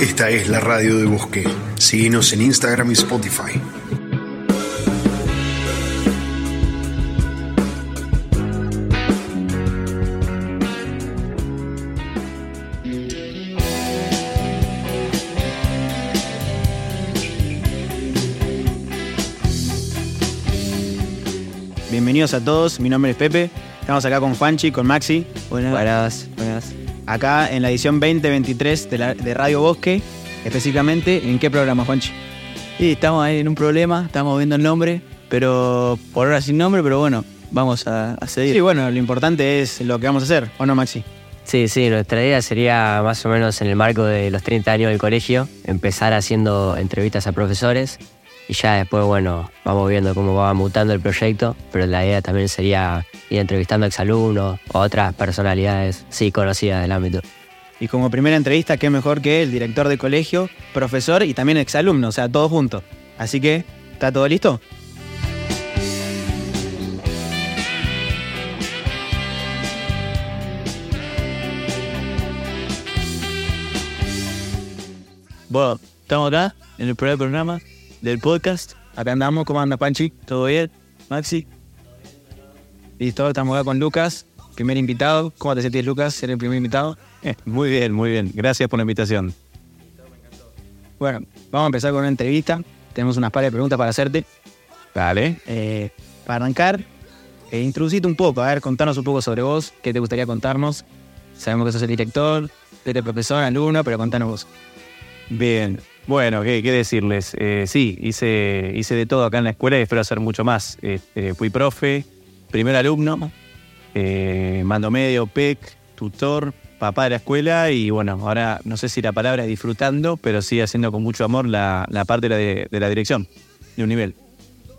Esta es la radio de Bosque. Síguenos en Instagram y Spotify. Bienvenidos a todos, mi nombre es Pepe. Estamos acá con Juanchi, con Maxi. Buenas, buenas. Acá en la edición 2023 de, la- de Radio Bosque. Específicamente, ¿en qué programa, Juanchi? Y estamos ahí en un problema, estamos viendo el nombre, pero por ahora sin nombre, pero bueno, vamos a, a seguir. Sí, bueno, lo importante es lo que vamos a hacer, ¿o no, Maxi? Sí, sí, nuestra idea sería más o menos en el marco de los 30 años del colegio, empezar haciendo entrevistas a profesores y ya después, bueno, vamos viendo cómo va mutando el proyecto, pero la idea también sería ir entrevistando a exalumnos o otras personalidades, sí, conocidas del ámbito. Y como primera entrevista, qué mejor que el director de colegio, profesor y también exalumno, o sea, todos juntos. Así que, ¿está todo listo? Bueno, estamos acá en el primer programa del podcast. Acá andamos, ¿cómo anda, Panchi? ¿Todo bien? Maxi, Listo, estamos acá con Lucas, primer invitado. ¿Cómo te sentís, Lucas, ser el primer invitado? Eh, Muy bien, muy bien. Gracias por la invitación. Bueno, vamos a empezar con una entrevista. Tenemos unas par de preguntas para hacerte. Dale. Eh, para arrancar, eh, introducite un poco, a ver, contanos un poco sobre vos, qué te gustaría contarnos. Sabemos que sos el director, eres profesor, alumno, pero contanos vos. Bien. Bueno, ¿qué, qué decirles? Eh, sí, hice, hice de todo acá en la escuela y espero hacer mucho más. Este, fui profe, primer alumno, eh, mando medio, PEC, tutor, papá de la escuela y bueno, ahora no sé si la palabra es disfrutando, pero sí haciendo con mucho amor la, la parte de la, de- de la dirección de un nivel.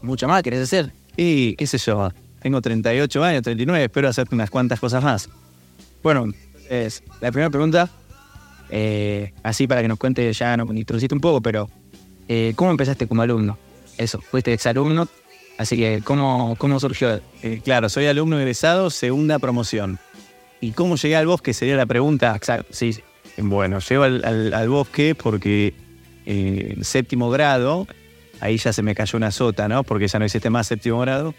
¿Mucho más querés hacer? Y qué sé yo, tengo 38 años, 39, espero hacer unas cuantas cosas más. Bueno, es la primera pregunta, eh, así para que nos cuente, ya nos introduciste un poco, pero eh, ¿cómo empezaste como alumno? Eso, fuiste exalumno, así que ¿cómo, cómo surgió? Eh, claro, soy alumno egresado, segunda promoción. ¿Y cómo llegué al bosque? Sería la pregunta. Exacto, sí, sí. Bueno, llego al, al- al bosque porque en séptimo grado, ahí ya se me cayó una sota, ¿no? Porque ya no existe más séptimo grado.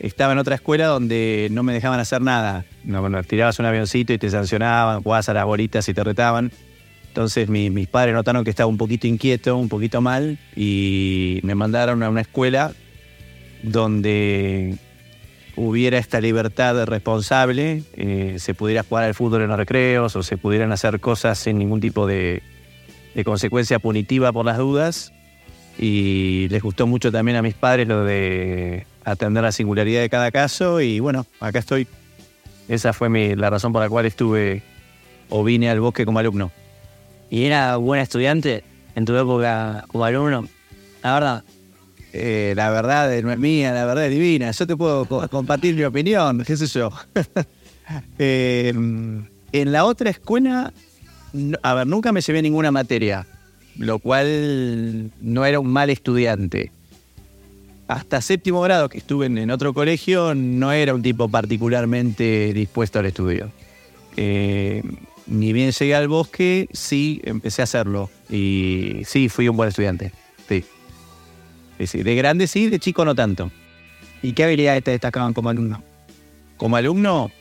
Estaba en otra escuela donde no me dejaban hacer nada. No, tirabas un avioncito y te sancionaban, jugabas a las bolitas y te retaban. Entonces mi- mis padres notaron que estaba un poquito inquieto, un poquito mal, y me mandaron a una escuela donde hubiera esta libertad responsable, eh, se pudiera jugar al fútbol en los recreos o se pudieran hacer cosas sin ningún tipo de, de consecuencia punitiva por las dudas. Y les gustó mucho también a mis padres lo de atender la singularidad de cada caso y bueno, acá estoy. Esa fue mi- la razón por la cual estuve o vine al bosque como alumno. ¿Y era buen estudiante en tu época como alumno? La verdad, Eh, la verdad no es mía, la verdad es divina. Yo te puedo co- compartir mi opinión, qué sé yo. Eh, en la otra escuela, no- a ver, nunca me llevé ninguna materia, lo cual no era un mal estudiante. Hasta séptimo grado que estuve en, otro colegio, no era un tipo particularmente dispuesto al estudio. Eh, ni bien llegué al bosque, sí, empecé a hacerlo. Y sí, fui un buen estudiante. Sí. Sí, sí. De grande sí, de chico no tanto. ¿Y qué habilidades te destacaban como alumno? Como alumno,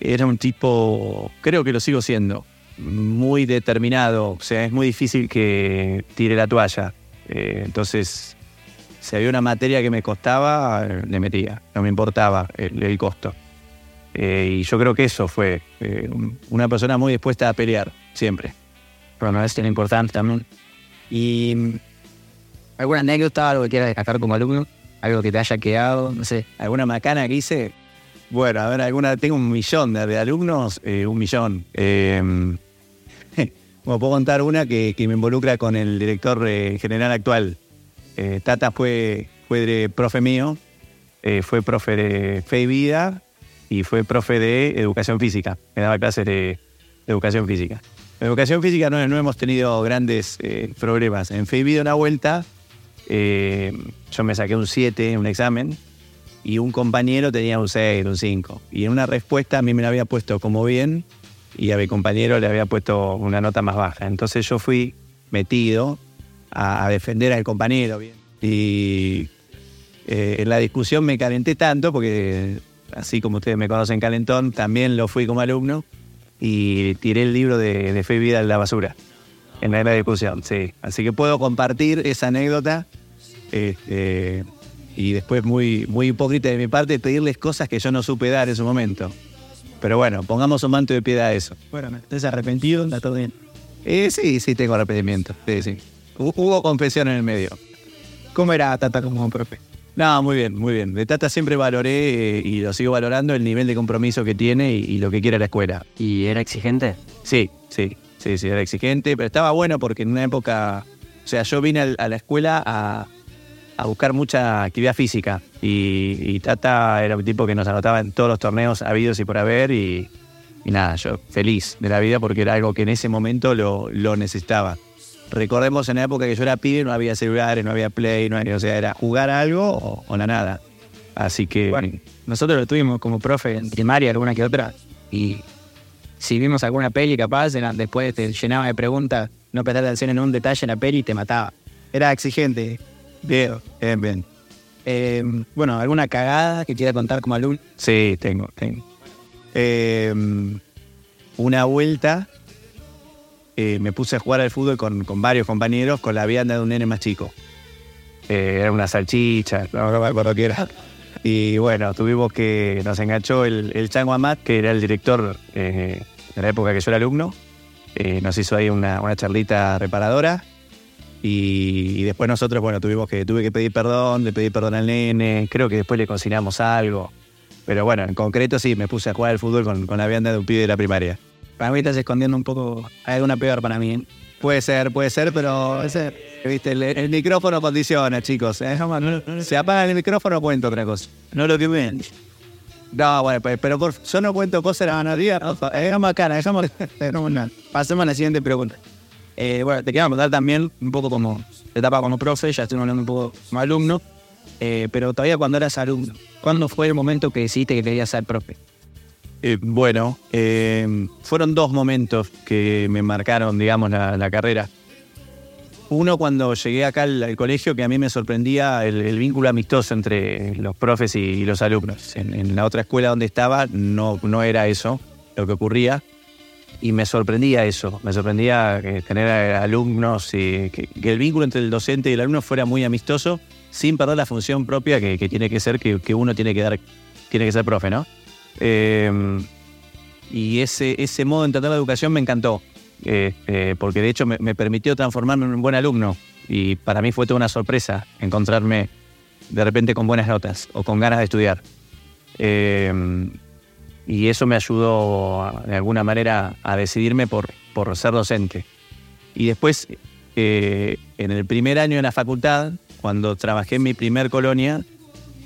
era un tipo, creo que lo sigo siendo, muy determinado. O sea, es muy difícil que tire la toalla. Eh, entonces, si había una materia que me costaba, le metía. No me importaba el, el costo. Eh, y yo creo que eso fue eh, un- una persona muy dispuesta a pelear, siempre. Bueno, es lo importante también. ¿Y mm, alguna anécdota, algo que quieras destacar como alumno? ¿Algo que te haya quedado? No sé. ¿Alguna macana que hice? Bueno, a ver, alguna, tengo un millón de, de alumnos, eh, un millón. Eh, como puedo contar una que, que me involucra con el director general actual. Eh, Tata fue, fue de profe mío, eh, fue profe de fe y vida y fue profe de educación física. Me daba clases de, educación física. En educación física no, no hemos tenido grandes eh, problemas. En fe y vida una vuelta, yo me saqué un 7 en un examen y un compañero tenía un 6, un 5. Y en una respuesta a mí me la había puesto como bien y a mi compañero le había puesto una nota más baja. Entonces yo fui metido a, a defender al compañero. bien. Y eh, en la discusión me calenté tanto, porque así como ustedes me conocen calentón, también lo fui como alumno y tiré el libro de, de Fe y Vida en la basura. En la discusión, sí. Así que puedo compartir esa anécdota. este, y después muy, muy hipócrita de mi parte pedirles cosas que yo no supe dar en su momento. Pero bueno, pongamos un manto de piedad a eso. Bueno, ¿estás arrepentido? Está todo bien. Eh, sí, sí, tengo arrepentimiento. Sí, sí. Hu- Hubo confesión en el medio. ¿Cómo era Tata como profe? No, muy bien, muy bien. De Tata siempre valoré eh, y lo sigo valorando el nivel de compromiso que tiene y, y lo que quiere la escuela. ¿Y era exigente? Sí, sí, sí, sí, era exigente, pero estaba bueno porque en una época, o sea, yo vine a la escuela a, a buscar mucha actividad física y, y Tata era un tipo que nos anotaba en todos los torneos habidos y por haber y, y nada, yo feliz de la vida porque era algo que en ese momento lo, lo necesitaba. Recordemos en la época que yo era pibe, no había celulares, no había play, no había- o sea, era jugar a algo o, o la nada. Así que Bueno, nosotros lo tuvimos como profe en primaria, alguna que otra, y si vimos alguna peli capaz, después te llenaba de preguntas, no prestaste atención en un detalle en la peli y te mataba. Era exigente. bien, bien, bien. Eh, bueno, ¿alguna cagada que quiera contar como alumno? Sí, tengo, tengo. Eh, una vuelta eh, me puse a jugar al fútbol con, varios compañeros con la vianda de un nene más chico. Eh, era una salchicha, no, no me era. Y bueno, tuvimos que. Nos enganchó el, el Chango que era el director eh, de la época que yo era alumno. Eh, nos hizo ahí una, una charlita reparadora. Y, y después nosotros, bueno, tuvimos que, tuve que pedir perdón, le pedí perdón al nene. Creo que después le cocinamos algo. Pero bueno, en concreto sí, me puse a jugar al fútbol con, con la vianda de un pibe de la primaria. Para mí estás escondiendo un poco, hay alguna peor para mí. ¿eh? Puede ser, puede ser, pero viste, el, el micrófono condiciona, chicos. ¿eh? Se apaga el micrófono, cuento otra cosa. No lo que ven. No, bueno, pues, pero por, yo no cuento cosas de la ganadería. Dejamos acá, dejamos. Pasemos a la siguiente pregunta. Eh, bueno, te quería preguntar también un poco como etapa como profe, ya estoy hablando un poco como alumno, eh, pero todavía cuando eras alumno, ¿cuándo fue el momento que decidiste que querías ser profe? Eh, bueno, eh, fueron dos momentos que me marcaron, digamos, la, carrera. Uno cuando llegué acá al, colegio, que a mí me sorprendía el, vínculo amistoso entre los profes y, los alumnos. En, la otra escuela donde estaba no, no era eso lo que ocurría. Y me sorprendía eso, me sorprendía tener alumnos y que, el vínculo entre el docente y el alumno fuera muy amistoso, sin perder la función propia que, que tiene que ser, que, que uno tiene que dar, tiene que ser profe, ¿no? Eh, y ese, ese modo de entender la educación me encantó, eh, eh, porque de hecho me, permitió transformarme en un buen alumno. Y para mí fue toda una sorpresa encontrarme de repente con buenas notas o con ganas de estudiar. Eh, y eso me ayudó de alguna manera a decidirme por, por ser docente. Y después, eh, en el primer año de la facultad, cuando trabajé en mi primer colonia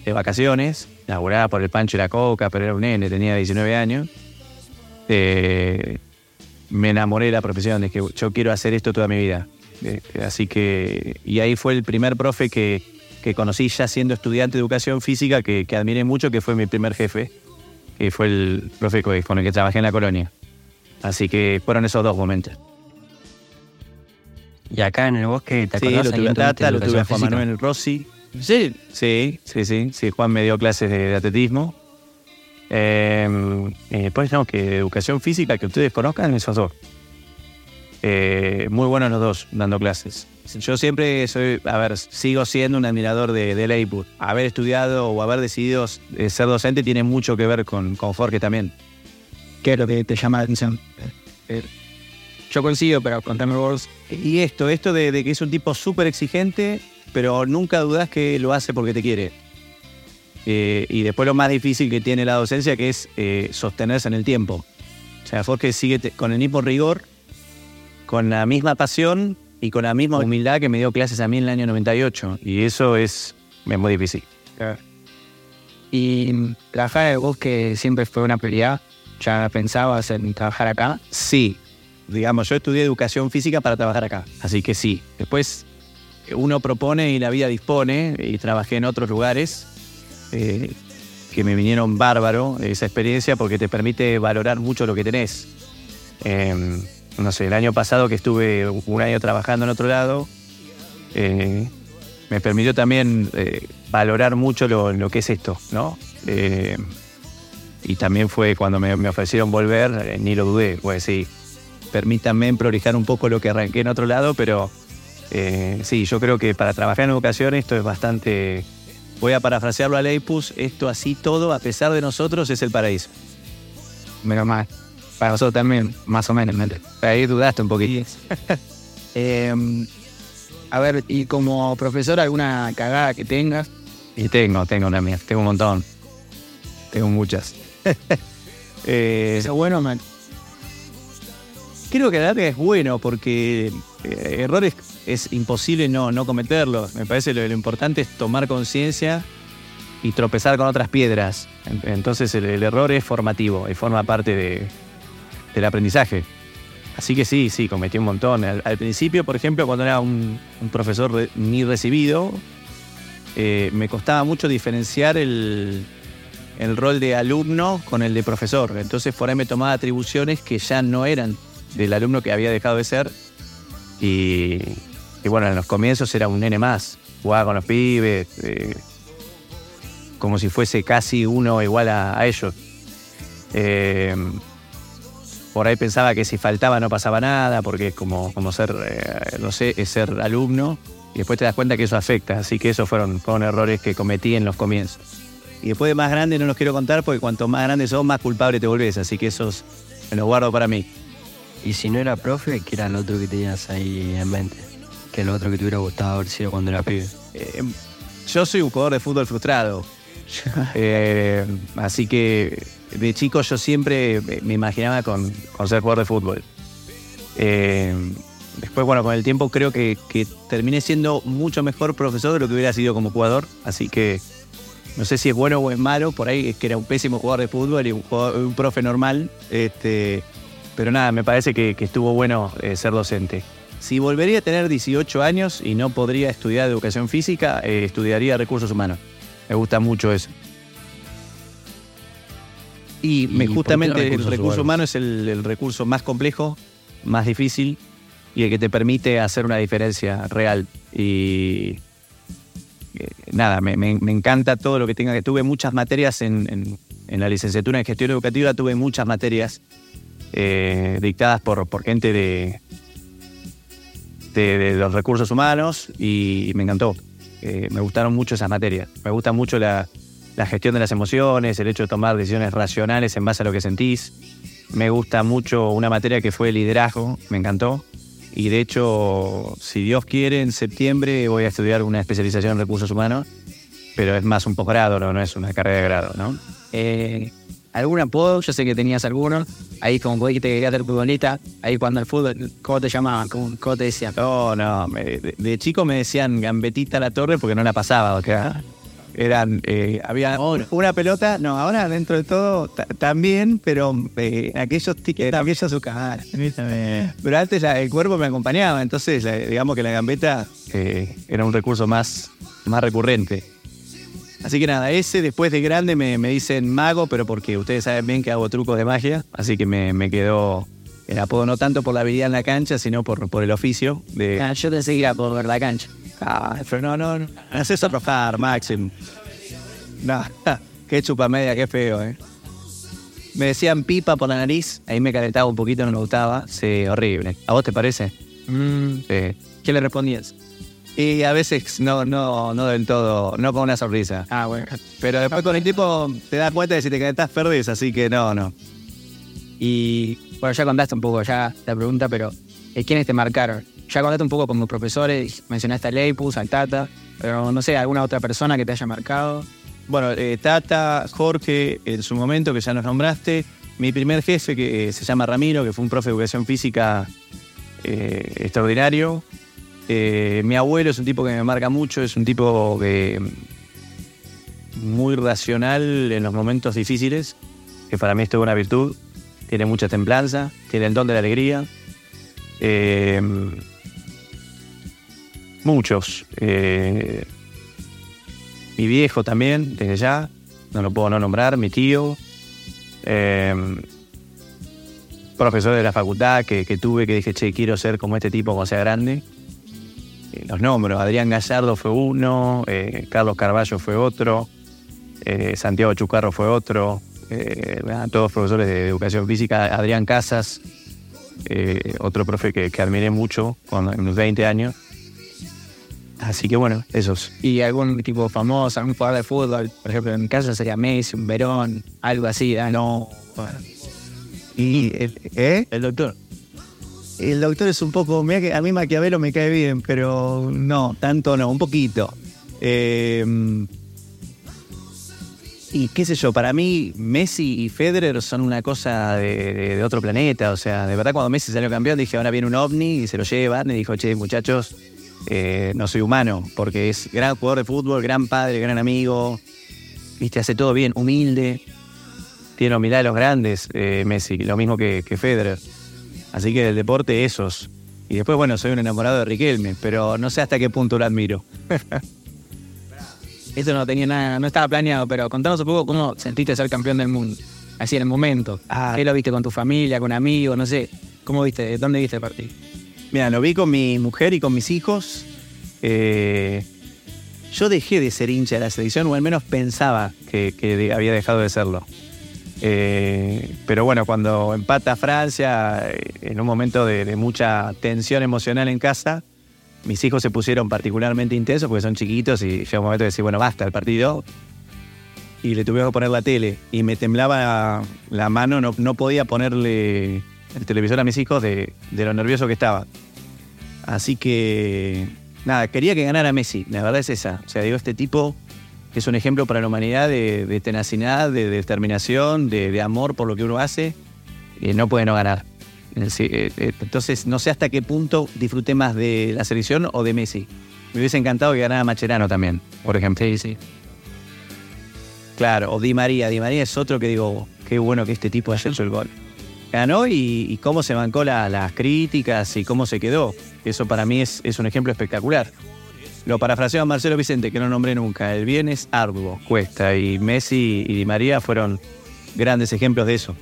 de vacaciones, laburada por el Pancho y la Coca, pero era un nene, tenía 19 años, eh, me enamoré de la profesión, de que yo quiero hacer esto toda mi vida. Eh, así que, y ahí fue el primer profe que, que conocí ya siendo estudiante de educación física, que, que admiré mucho, que fue mi primer jefe, que fue el profe co- con el que trabajé en la colonia. Así que fueron esos dos momentos. ¿Y acá en el bosque te Sí, acordás? lo tuve a ¿Alguien tuviste Tata, lo tuve a Juan física? Manuel Rossi. Sí, Sí, sí, sí, sí. Juan me dio clases de, de atletismo. Eh, eh, después tenemos que educación física, que ustedes conozcan, esos dos. Eh, muy buenos los dos dando clases. Yo siempre soy, a ver, sigo siendo un admirador de, de. Haber estudiado o haber decidido eh, ser docente tiene mucho que ver con, con Jorge también. ¿Qué es lo que te llama la atención? Eh, yo coincido, pero contame vos. Y esto, esto de, de que es un tipo súper exigente, pero nunca dudas que lo hace porque te quiere. Eh, y después lo más difícil que tiene la docencia, que es eh, sostenerse en el tiempo. O sea, Jorge sigue con el mismo rigor, con la misma pasión y con la misma humildad que me dio clases a mí en el año 98. Y eso es, es muy difícil. Y mm, trabajar en el bosque siempre fue una prioridad. ¿Ya pensabas en trabajar acá? Sí, digamos, yo estudié educación física para trabajar acá, así que sí. Después uno propone y la vida dispone, y trabajé en otros lugares eh, que me vinieron bárbaro esa experiencia porque te permite valorar mucho lo que tenés. Eh, no sé, el año pasado que estuve un año trabajando en otro lado, eh, me permitió también eh, valorar mucho lo, lo que es esto, ¿no? Y también fue cuando me, me ofrecieron volver, ni lo dudé, pues sí, permítanme prolijar un poco lo que arranqué en otro lado, pero eh, sí, yo creo que para trabajar en educación esto es bastante, voy a parafrasearlo a Leipus, esto así todo, a pesar de nosotros, es el paraíso. Menos mal. Para nosotros también, más o menos. Ahí dudaste un poquito. Eh, a ver, y como profesor, ¿alguna cagada que tengas? Y tengo, tengo una mía, tengo un montón. Tengo muchas. Eh, ¿Eso es bueno, man? creo que la es bueno porque eh, errores es imposible no, no cometerlos. Me parece lo, lo importante es tomar conciencia y tropezar con otras piedras. En- Entonces el, error es formativo y forma parte de- del aprendizaje. Así que sí, sí, cometí un montón. Al, principio, por ejemplo, cuando era un, profesor ni recibido, eh, me costaba mucho diferenciar el, el rol de alumno con el de profesor. Entonces por ahí me tomaba atribuciones que ya no eran del alumno que había dejado de ser. Y, bueno, en los comienzos era un nene más. Jugaba con los pibes, eh, como si fuese casi uno igual a, ellos. Eh, por ahí pensaba que si faltaba no pasaba nada, porque es como, como ser, eh, no sé, es ser alumno. Y después te das cuenta que eso afecta. Así que esos fueron, fueron errores que cometí en los comienzos. Y después de más grande no los quiero contar porque cuanto más grande sos, más culpable te volvés. Así que esos me los guardo para mí. Y si no era profe, ¿qué era el otro que tenías ahí en mente? Que el otro que te hubiera gustado haber sido cuando era pibe. Eh, yo soy un jugador de fútbol frustrado. Eh, así que de chico yo siempre me- me imaginaba con, con ser jugador de fútbol. Eh, después, bueno, con el tiempo creo que, que terminé siendo mucho mejor profesor de lo que hubiera sido como jugador. Así que no sé si es bueno o es malo. Por ahí es que era un pésimo jugador de fútbol y un, jugador- un profe normal. Este, pero nada, me parece que, que estuvo bueno eh, ser docente. Si volvería a tener 18 años y no podría estudiar educación física, eh, estudiaría recursos humanos. Me gusta mucho eso. Y, me- ¿Y por qué justamente el recurso humano es el, el recurso más complejo, más difícil y el que te permite hacer una diferencia real. Y eh, nada, me, me- me encanta todo lo que tenga que. Tuve muchas materias en, en- en la licenciatura en gestión educativa, tuve muchas materias eh, dictadas por, por gente de, de, los recursos humanos y me encantó. Eh, me gustaron mucho esas materias. Me gusta mucho la, la gestión de las emociones, el hecho de tomar decisiones racionales en base a lo que sentís. Me gusta mucho una materia que fue liderazgo, me encantó. Y de hecho, si Dios quiere, en septiembre voy a estudiar una especialización en recursos humanos, pero es más un posgrado, no, no es una carrera de grado, ¿no? Eh, ¿Algún apodo? Yo sé que tenías algunos. Ahí como vos dijiste que querías ser futbolista. Ahí cuando el fútbol, ¿cómo te llamaban? ¿Cómo, cómo te decían? No, no, me- de, de chico me decían gambetita a la torre porque no la pasaba, sea, eran, eh, había una pelota, no, ahora dentro de todo ta- también, pero eh, aquellos tickets también ya su cara. Pero antes la- el cuerpo me acompañaba, entonces la- digamos que la gambeta eh, era un recurso más, más recurrente. Así que nada, ese después de grande me, me dicen mago, pero porque ustedes saben bien que hago trucos de magia, así que me, me quedó el apodo no tanto por la habilidad en la cancha, sino por, por el oficio de, Ah, yo te seguía por ver la cancha. Ah, pero no, no, no. Haces arrojar, Maxim. No, qué chupa media, qué feo, eh. Me decían pipa por la nariz, ahí me calentaba un poquito, no me gustaba. Sí, horrible. ¿A vos te parece? Mm, Sí. ¿Qué le respondías? Y a veces no, no, no del todo, no con una sonrisa. Ah, bueno. Pero después con el tiempo te das cuenta de si te calentás perdés, así que no, no. Y bueno, ya contaste un poco ya la pregunta, pero eh, ¿quiénes te marcaron? Ya contaste un poco como profesores, mencionaste a Leipus, al Tata, pero no sé, alguna otra persona que te haya marcado. Bueno, eh, Tata, Jorge, en su momento que ya nos nombraste, mi primer jefe que eh, se llama Ramiro, que fue un profe de educación física eh, extraordinario. Eh, mi abuelo es un tipo que me marca mucho, es un tipo que, muy racional en los momentos difíciles, que para mí esto es una virtud. Tiene mucha templanza, tiene el don de la alegría. Eh, muchos. Eh, mi viejo también, desde ya, no lo puedo no nombrar, mi tío. Profesores de la facultad que, que tuve que dije, che, quiero ser como este tipo cuando sea grande. Los nombro, Adrián Gallardo fue uno, eh, Carlos Carballo fue otro, eh, Santiago Chucarro fue otro, eh, todos profesores de educación física, Adrián Casas, otro profe que, que admiré mucho cuando en los 20 años. Así que bueno, esos. Y algún tipo famoso, algún jugador de fútbol, por ejemplo, en mi caso sería Messi, un Verón, algo así. ¿eh? No. Y, ¿eh? El doctor. El doctor es un poco. Mira que a mí Maquiavelo me cae bien, pero no, tanto no, un poquito. Eh, y qué sé yo, para mí Messi y Federer son una cosa de, otro planeta. O sea, de verdad cuando Messi salió campeón dije, ahora viene un ovni y se lo llevan. Y dijo, che, muchachos, eh, no soy humano, porque es gran jugador de fútbol, gran padre, gran amigo. Viste, hace todo bien, humilde. Tiene humildad de los grandes, eh, Messi, lo mismo que Federer. Así que el deporte, esos. Y después, bueno, soy un enamorado de Riquelme, pero no sé hasta qué punto lo admiro. Esto no tenía nada, no estaba planeado, pero contanos un poco cómo sentiste ser campeón del mundo. Así en el momento. Ah. ¿Qué lo viste con tu familia, con amigos, no sé? ¿Cómo viste? ¿Dónde viste el partido? Mira, lo vi con mi mujer y con mis hijos. Eh, yo dejé de ser hincha de la selección, o al menos pensaba que, había dejado de serlo. Eh, pero bueno, cuando empata Francia, eh, en un momento de, mucha tensión emocional en casa, mis hijos se pusieron particularmente intensos porque son chiquitos y llega un momento de decir, bueno, basta el partido. Y le tuve que poner la tele y me temblaba la mano, no, no podía ponerle el televisor a mis hijos de, de lo nervioso que estaba. Así que, nada, quería que ganara Messi, la verdad es esa. O sea, digo, este tipo es un ejemplo para la humanidad de, de tenacidad, de, determinación, de, de amor por lo que uno hace, y no puede no ganar. Eh, eh, eh, Entonces, no sé hasta qué punto disfruté más de la selección o de Messi. Me hubiese encantado que ganara Macherano también, por ejemplo. Sí, sí. Claro, o Di María. Di María es otro que digo, qué bueno que este tipo haya hecho el gol. Ganó y, y cómo se bancó la- las críticas y cómo se quedó. Eso para mí es, es un ejemplo espectacular. Lo parafraseo a Marcelo Vicente, que no nombré nunca. El bien es arduo, cuesta. Y Messi y Di María fueron grandes ejemplos de eso.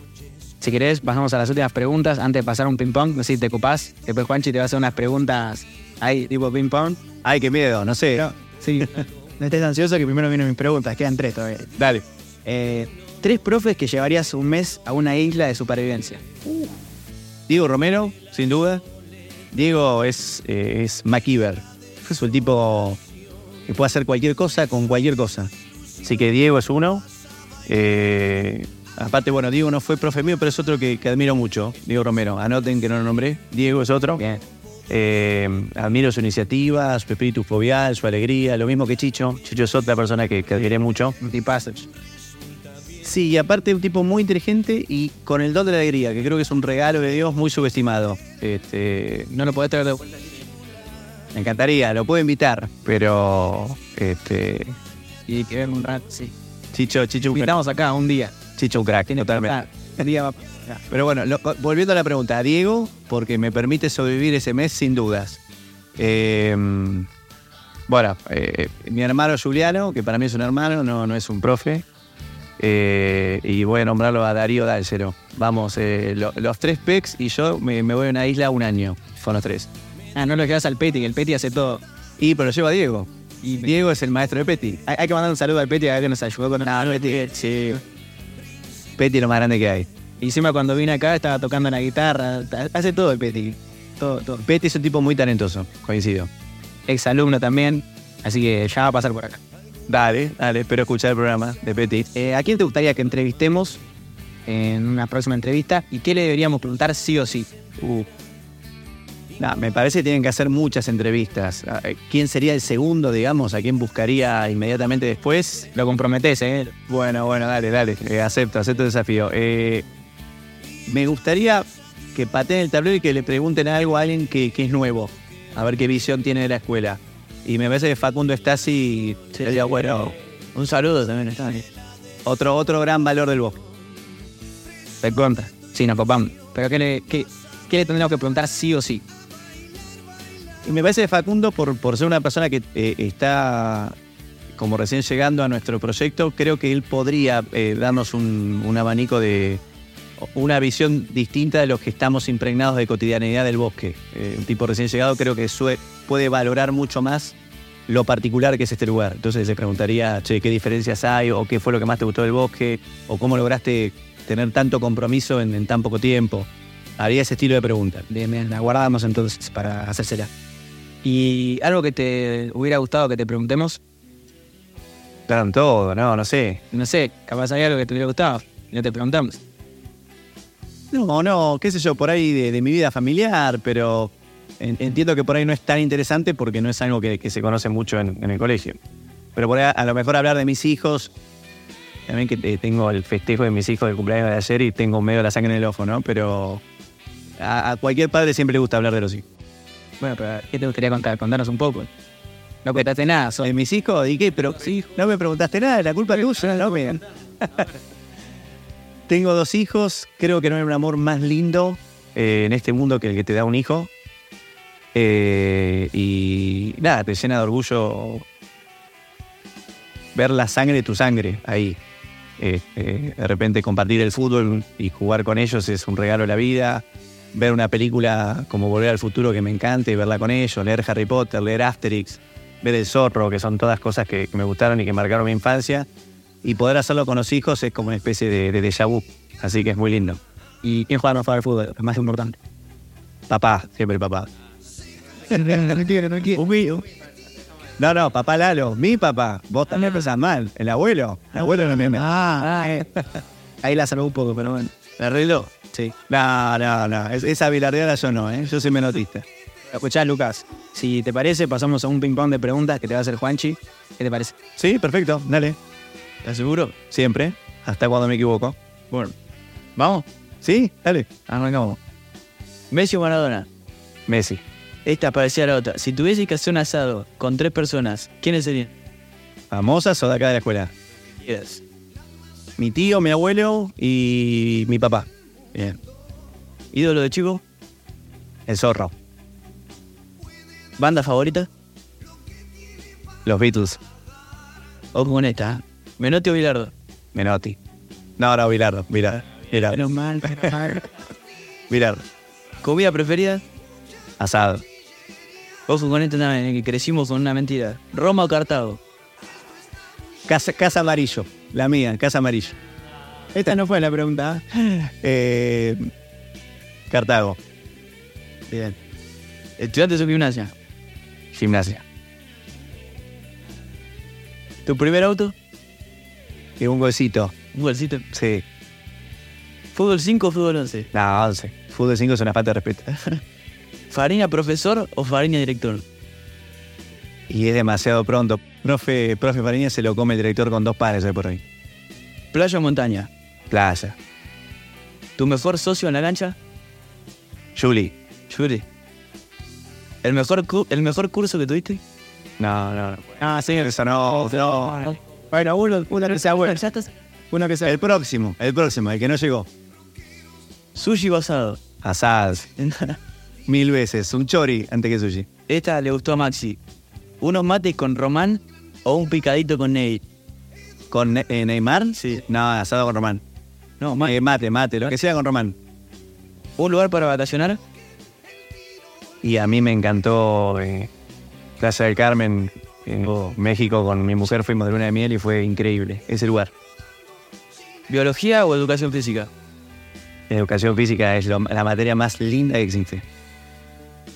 Si querés, pasamos a las últimas preguntas antes de pasar un ping-pong. No sé si te copás. Después Juanchi te va a hacer unas preguntas ahí, tipo ping-pong. Ay, qué miedo, no sé. Sí. no estés ansioso que primero vienen mis preguntas. Quedan tres todavía. Dale. Eh, tres profes que llevarías un mes a una isla de supervivencia. Diego Romero, sin duda. Diego es, eh, es MacIver. Es un tipo que puede hacer cualquier cosa con cualquier cosa. Así que Diego es uno. Eh, aparte, bueno, Diego no fue profe mío, pero es otro que, que admiro mucho. Diego Romero. Anoten que no lo nombré. Diego es otro. Bien. Eh, admiro su iniciativa, su espíritu fobial, su alegría. Lo mismo que Chicho. Chicho es otra persona que, que admiré mucho. Un tipazo. Sí, y aparte un tipo muy inteligente y con el don de la alegría, que creo que es un regalo de Dios muy subestimado. Este, No lo podés traer de vuelta. Me encantaría, lo puedo invitar, pero este, Y que venga un rato, sí. Chicho, Chicho, Invitamos acá un día. Chicho un crack, totalmente. Un día va-. Pero bueno, lo- volviendo a la pregunta, Diego, porque me permite sobrevivir ese mes sin dudas. Eh, bueno, eh, mi hermano Juliano, que para mí es un hermano, no, no es un profe. Eh, y voy a nombrarlo a Darío Dálcero. Vamos, eh, lo- los tres pecs y yo me, me voy a una isla un año. Son los tres. Ah, no lo quedas al Peti, que el Peti hace todo. Y pero lo llevo a Diego. Y Diego es el maestro de Peti. hay, hay que mandar un saludo al Peti a ver que nos ayudó con No, Peti. Sí. Peti es lo más grande que hay. Y encima cuando vine acá estaba tocando la guitarra. Hace todo el Peti. Todo, todo. Peti es un tipo muy talentoso, coincido. Ex alumno también. Así que ya va a pasar por acá. Dale, dale, espero escuchar el programa de Peti. Eh, ¿A quién te gustaría que entrevistemos en una próxima entrevista? ¿Y qué le deberíamos preguntar sí o sí? Uh. Nah, me parece que tienen que hacer muchas entrevistas. Ah, eh, ¿Quién sería el segundo, digamos? ¿A quién buscaría inmediatamente después? Lo comprometés, ¿eh? Bueno, bueno, dale, dale. Eh, acepto, acepto el desafío. Eh, me gustaría que pateen el tablero y que le pregunten algo a alguien que, que es nuevo. A ver qué visión tiene de la escuela. Y me parece que Facundo Stasi sería bueno. Un saludo también está bien. Otro, otro gran valor del bosque. Te contra. Sí, nos copamos. Pero ¿qué le, qué, qué le tendríamos que preguntar sí o sí? Y me parece Facundo, por, por ser una persona que eh, está como recién llegando a nuestro proyecto, creo que él podría eh, darnos un, un abanico de, una visión distinta de los que estamos impregnados de cotidianidad del bosque. Eh, un tipo recién llegado creo que puede valorar mucho más lo particular que es este lugar. Entonces se preguntaría, che, ¿qué diferencias hay? ¿O qué fue lo que más te gustó del bosque? ¿O cómo lograste tener tanto compromiso en, en tan poco tiempo? Haría ese estilo de pregunta. Bien, bien, la guardamos entonces para hacérsela. ¿Y algo que te hubiera gustado que te preguntemos? Claro, todo, no, no sé. No sé, capaz hay algo que te hubiera gustado no te preguntamos. No, no, qué sé yo, por ahí de, de mi vida familiar, pero en- entiendo que por ahí no es tan interesante porque no es algo que, que se conoce mucho en, en el colegio. Pero por ahí a lo mejor hablar de mis hijos, también que eh, tengo el festejo de mis hijos del cumpleaños de ayer y tengo medio la sangre en el ojo, ¿no? Pero a, a cualquier padre siempre le gusta hablar de los hijos. Bueno, pero ¿qué te gustaría contar? Contanos un poco. No contaste nada, ¿De mis hijos? ¿Y qué? Pero no me preguntaste nada, la culpa es tuya, no me... Tengo dos hijos, creo que no hay un amor más lindo eh, en este mundo que el que te da un hijo. Eh, y nada, te llena de orgullo ver la sangre de tu sangre ahí. Eh, de repente compartir el fútbol y jugar con ellos es un regalo de la vida. Ver una película como Volver al Futuro que me encanta y verla con ellos, leer Harry Potter, leer Asterix, ver El Zorro, que son todas cosas que, que me gustaron y que marcaron mi infancia. Y poder hacerlo con los hijos es como una especie de, de déjà vu. Así que es muy lindo. ¿Y quién juega al fútbol? Es más importante. Papá, siempre papá. no no quiero. No, no, papá Lalo, mi papá. Vos también pensás mal. El abuelo. El abuelo no me. Ah, eh. ahí la salvó un poco, pero bueno. ¿Me arregló? Sí. No, no, no. Es- esa bilardeada yo no, ¿eh? Yo soy menotista. Escuchá, Lucas, si te parece, pasamos a un ping-pong de preguntas que te va a hacer Juanchi. ¿Qué te parece? Sí, perfecto. Dale. ¿Estás seguro? Siempre. Hasta cuando me equivoco. Bueno. ¿Vamos? ¿Sí? Dale. Arrancamos. Messi o Maradona. Messi. Esta parecía la otra. Si tuviese que hacer un asado con tres personas, ¿quiénes serían? ¿Famosas o de acá de la escuela? Quieras. Mi tío, mi abuelo y mi papá. Bien. ¿Ídolo de chico? El zorro. ¿Banda favorita? Los Beatles. Ojo con esta. ¿eh? ¿Menotti o Bilardo? Menotti. No, no, Bilardo. Bilardo. Bilardo. Menos mal, menos mal. Bilardo. ¿Comida preferida? Asado. Ojo con esta también, eh, que crecimos con una mentira. ¿Roma o Cartago? Casa, casa Amarillo. La mía, Casa Amarillo. Esta no fue la pregunta. ¿eh? Cartago. Bien. ¿Estudiantes o gimnasia? Gimnasia. ¿Tu primer auto? Y un golcito. Un golcito. Sí. ¿Fútbol 5 o fútbol 11? No, 11. Fútbol 5 es una falta de respeto. ¿Farina profesor o Farina director? Y es demasiado pronto. Profe, profe Fariña se lo come el director con dos panes hoy por hoy. ¿Playa o montaña? Playa. ¿Tu mejor socio en la cancha? Julie. Yuri. ¿El mejor, cu- ¿El mejor curso que tuviste? No, no, no. Ah, sí. Eso no, no. Bueno, uno, uno que sea bueno. Ya estás. Uno que sea El próximo, el próximo, el que no llegó. Sushi o asado. Asadas. Mil veces. Un chori antes que sushi. Esta le gustó a Maxi. ¿Unos mates con Román o un picadito con Ney? ¿Con Ne- eh, Neymar? Sí. No, asado con Román. No, ma- Eh, mate, mate, lo que sea con Román. ¿Un lugar para vacacionar? Y a mí me encantó eh, Plaza del Carmen, en México, con mi mujer fuimos de luna de miel y fue increíble ese lugar. ¿Biología o educación física? Educación física es lo- la materia más linda que existe.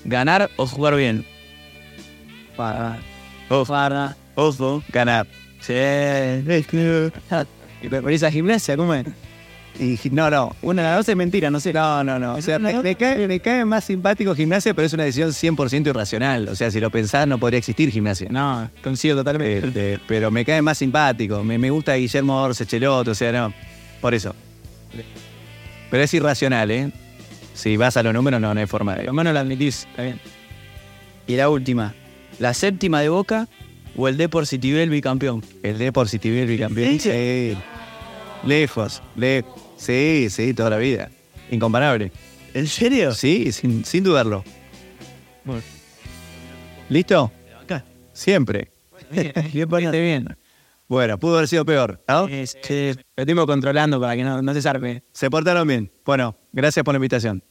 ¿Ganar o jugar bien? para. Ojo. Para. Ojo. Ganar. Sí. ¿Y preferís a gimnasia? ¿Cómo es? Y no, no. Una de las dos es mentira, no sé. No, no, no. O sea, me, me cae, me cae más simpático gimnasia, pero es una decisión 100% irracional. O sea, si lo pensás, no podría existir gimnasia. No, coincido totalmente. Este, pero me cae más simpático. Me, me gusta Guillermo Orce, Cheloto, o sea, no. Por eso. Pero es irracional, ¿eh? Si vas a los números, no, no hay forma de. Lo menos lo admitís, está bien. Y la última. ¿La séptima de Boca o el Depor Citibel bicampeón? El de por City bicampeón. Sí. Lejos, lejos. Sí, sí, toda la vida. Incomparable. ¿En serio? Sí, sin, sin dudarlo. Bueno. ¿Listo? Acá. Siempre. Bien, bien, bien. Bueno, pudo haber sido peor, ¿no? Sí, sí, lo estuvimos controlando para que no, no se zarpe. Se portaron bien. Bueno, gracias por la invitación.